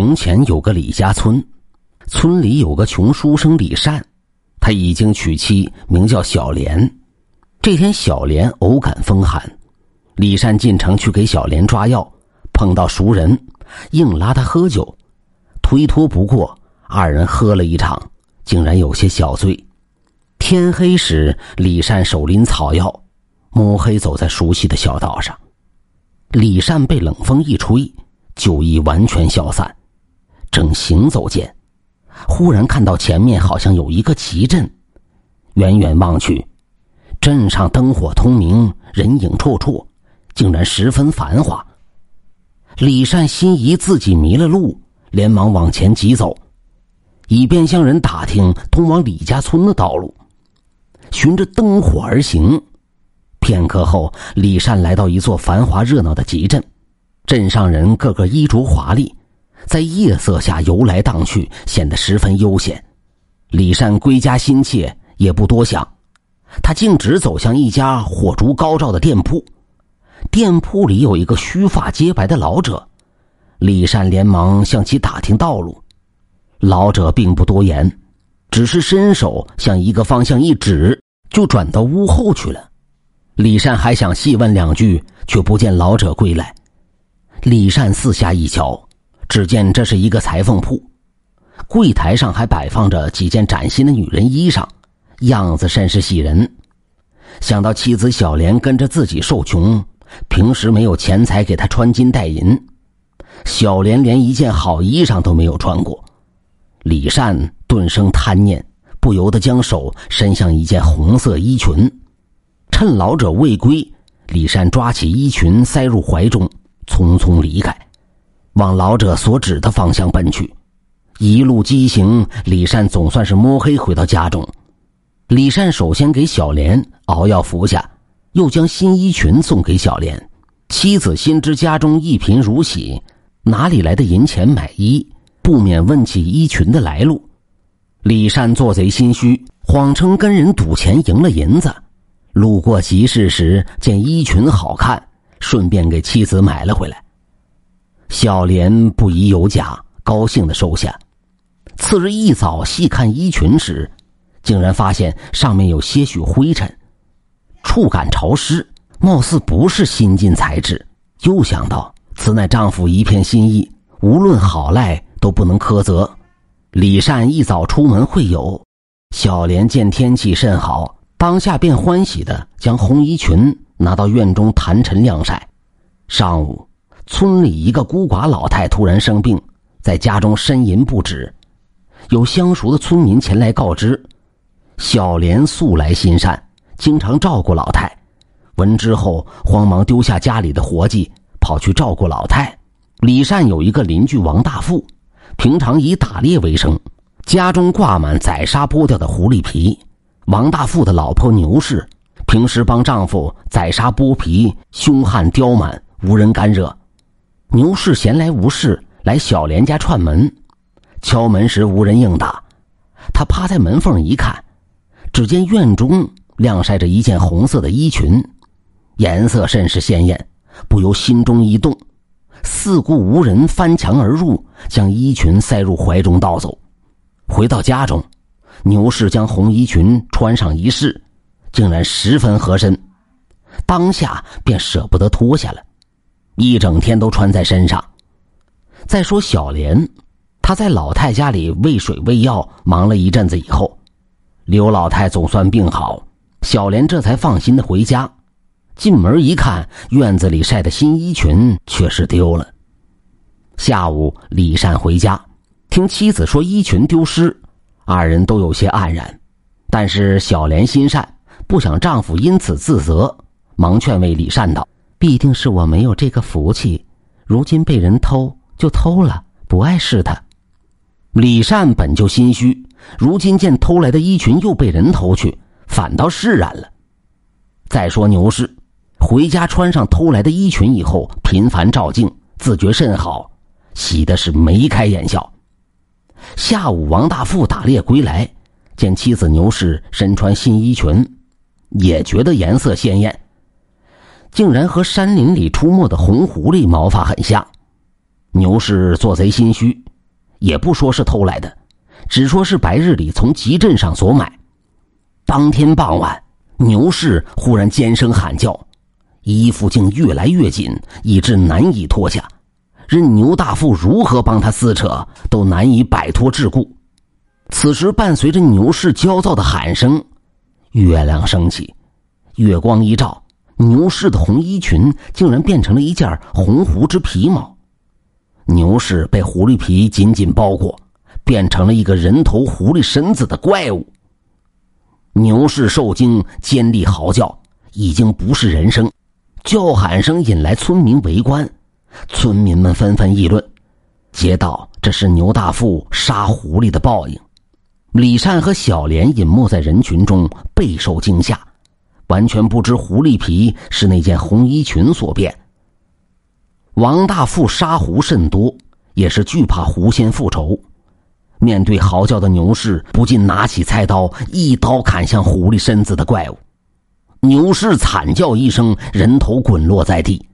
从前有个李家村，村里有个穷书生李善，他已经娶妻，名叫小莲。这天，小莲偶感风寒，李善进城去给小莲抓药，碰到熟人，硬拉他喝酒，推脱不过，二人喝了一场，竟然有些小醉。天黑时，李善手拎草药，摸黑走在熟悉的小道上。李善被冷风一吹，酒意完全消散，正行走间，忽然看到前面好像有一个集镇，远远望去，镇上灯火通明，人影绰绰，竟然十分繁华。李善心疑自己迷了路，连忙往前急走，以便向人打听通往李家村的道路。循着灯火而行。片刻后，李善来到一座繁华热闹的集镇，镇上人个个衣着华丽，在夜色下游来荡去，显得十分悠闲。李善归家心切，也不多想，他径直走向一家火烛高照的店铺。店铺里有一个须发皆白的老者，李善连忙向其打听道路。老者并不多言，只是伸手向一个方向一指，就转到屋后去了。李善还想细问两句，却不见老者归来。李善四下一瞧，只见这是一个裁缝铺，柜台上还摆放着几件崭新的女人衣裳，样子甚是喜人。想到妻子小莲跟着自己受穷，平时没有钱财给她穿金戴银，小莲连一件好衣裳都没有穿过，李善顿生贪念，不由得将手伸向一件红色衣裙。趁老者未归，李善抓起衣裙塞入怀中，匆匆离开，往老者所指的方向奔去。一路疾行，李善总算是摸黑回到家中。李善首先给小莲熬药服下，又将新衣裙送给小莲。妻子心知家中一贫如洗，哪里来的银钱买衣，不免问起衣裙的来路。李善做贼心虚，谎称跟人赌钱赢了银子。路过集市时，见衣裙好看，顺便给妻子买了回来。小莲不疑有假，高兴的收下。次日一早细看衣裙时，竟然发现上面有些许灰尘，触感潮湿，貌似不是新进材质。又想到此乃丈夫一片心意，无论好赖都不能苛责。李善一早出门会友，小莲见天气甚好。当下便欢喜的将红衣裙拿到院中坛陈晾晒。上午，村里一个孤寡老太突然生病，在家中呻吟不止。有相熟的村民前来告知，小莲素来心善，经常照顾老太。闻之后，慌忙丢下家里的活计，跑去照顾老太。李善有一个邻居王大富，平常以打猎为生，家中挂满宰杀剥掉的狐狸皮。王大富的老婆牛氏，平时帮丈夫宰杀剥皮，凶悍刁蛮，无人敢惹。牛氏闲来无事，来小莲家串门，敲门时无人应答，他趴在门缝一看，只见院中晾晒着一件红色的衣裙，颜色甚是鲜艳，不由心中一动，四顾无人，翻墙而入，将衣裙塞入怀中盗走。回到家中。牛氏将红衣裙穿上一试，竟然十分合身，当下便舍不得脱下了，一整天都穿在身上。再说小莲，她在老太家里喂水喂药，忙了一阵子以后，刘老太总算病好，小莲这才放心的回家。进门一看，院子里晒的新衣裙却是丢了。下午，李善回家，听妻子说衣裙丢失。二人都有些黯然，但是小莲心善，不想丈夫因此自责，忙劝慰李善道：“必定是我没有这个福气，如今被人偷就偷了，不碍事的。”李善本就心虚，如今见偷来的衣裙又被人偷去，反倒释然了。再说牛氏，回家穿上偷来的衣裙以后，频繁照镜，自觉甚好，喜的是眉开眼笑。下午，王大富打猎归来，见妻子牛氏身穿新衣裙，也觉得颜色鲜艳，竟然和山林里出没的红狐狸毛发很像。牛氏做贼心虚，也不说是偷来的，只说是白日里从集镇上所买。当天傍晚，牛氏忽然尖声喊叫，衣服竟越来越紧，以致难以脱下。任牛大富如何帮他撕扯，都难以摆脱桎梏。此时，伴随着牛氏焦躁的喊声，月亮升起，月光一照，牛氏的红衣裙竟然变成了一件红狐之皮毛。牛氏被狐狸皮紧紧包裹，变成了一个人头狐狸身子的怪物。牛氏受惊，尖利嚎叫，已经不是人声，叫喊声引来村民围观。村民们纷纷议论，皆道这是牛大富杀狐狸的报应。李善和小莲隐没在人群中，备受惊吓，完全不知狐狸皮是那件红衣裙所变。王大富杀狐甚多，也是惧怕狐仙复仇。面对嚎叫的牛氏，不禁拿起菜刀，一刀砍向狐狸身子的怪物。牛氏惨叫一声，人头滚落在地，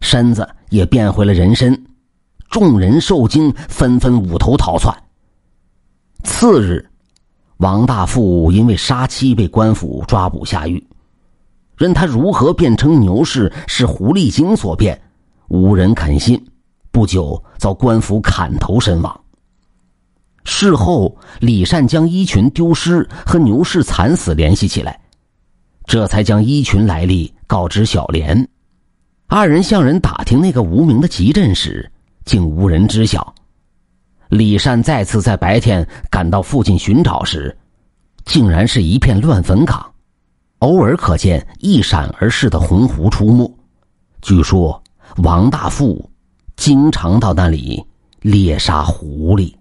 身子也变回了人身。众人受惊，纷纷捂头逃窜。次日，王大富因为杀妻被官府抓捕下狱，任他如何辩称牛氏是狐狸精所变。无人肯信，不久遭官府砍头身亡。事后，李善将衣裙丢失和牛氏惨死联系起来，这才将衣裙来历告知小莲。二人向人打听那个无名的集镇时，竟无人知晓。李善再次在白天赶到附近寻找时，竟然是一片乱坟岗，偶尔可见一闪而逝的红狐出没。据说。王大富经常到那里猎杀狐狸。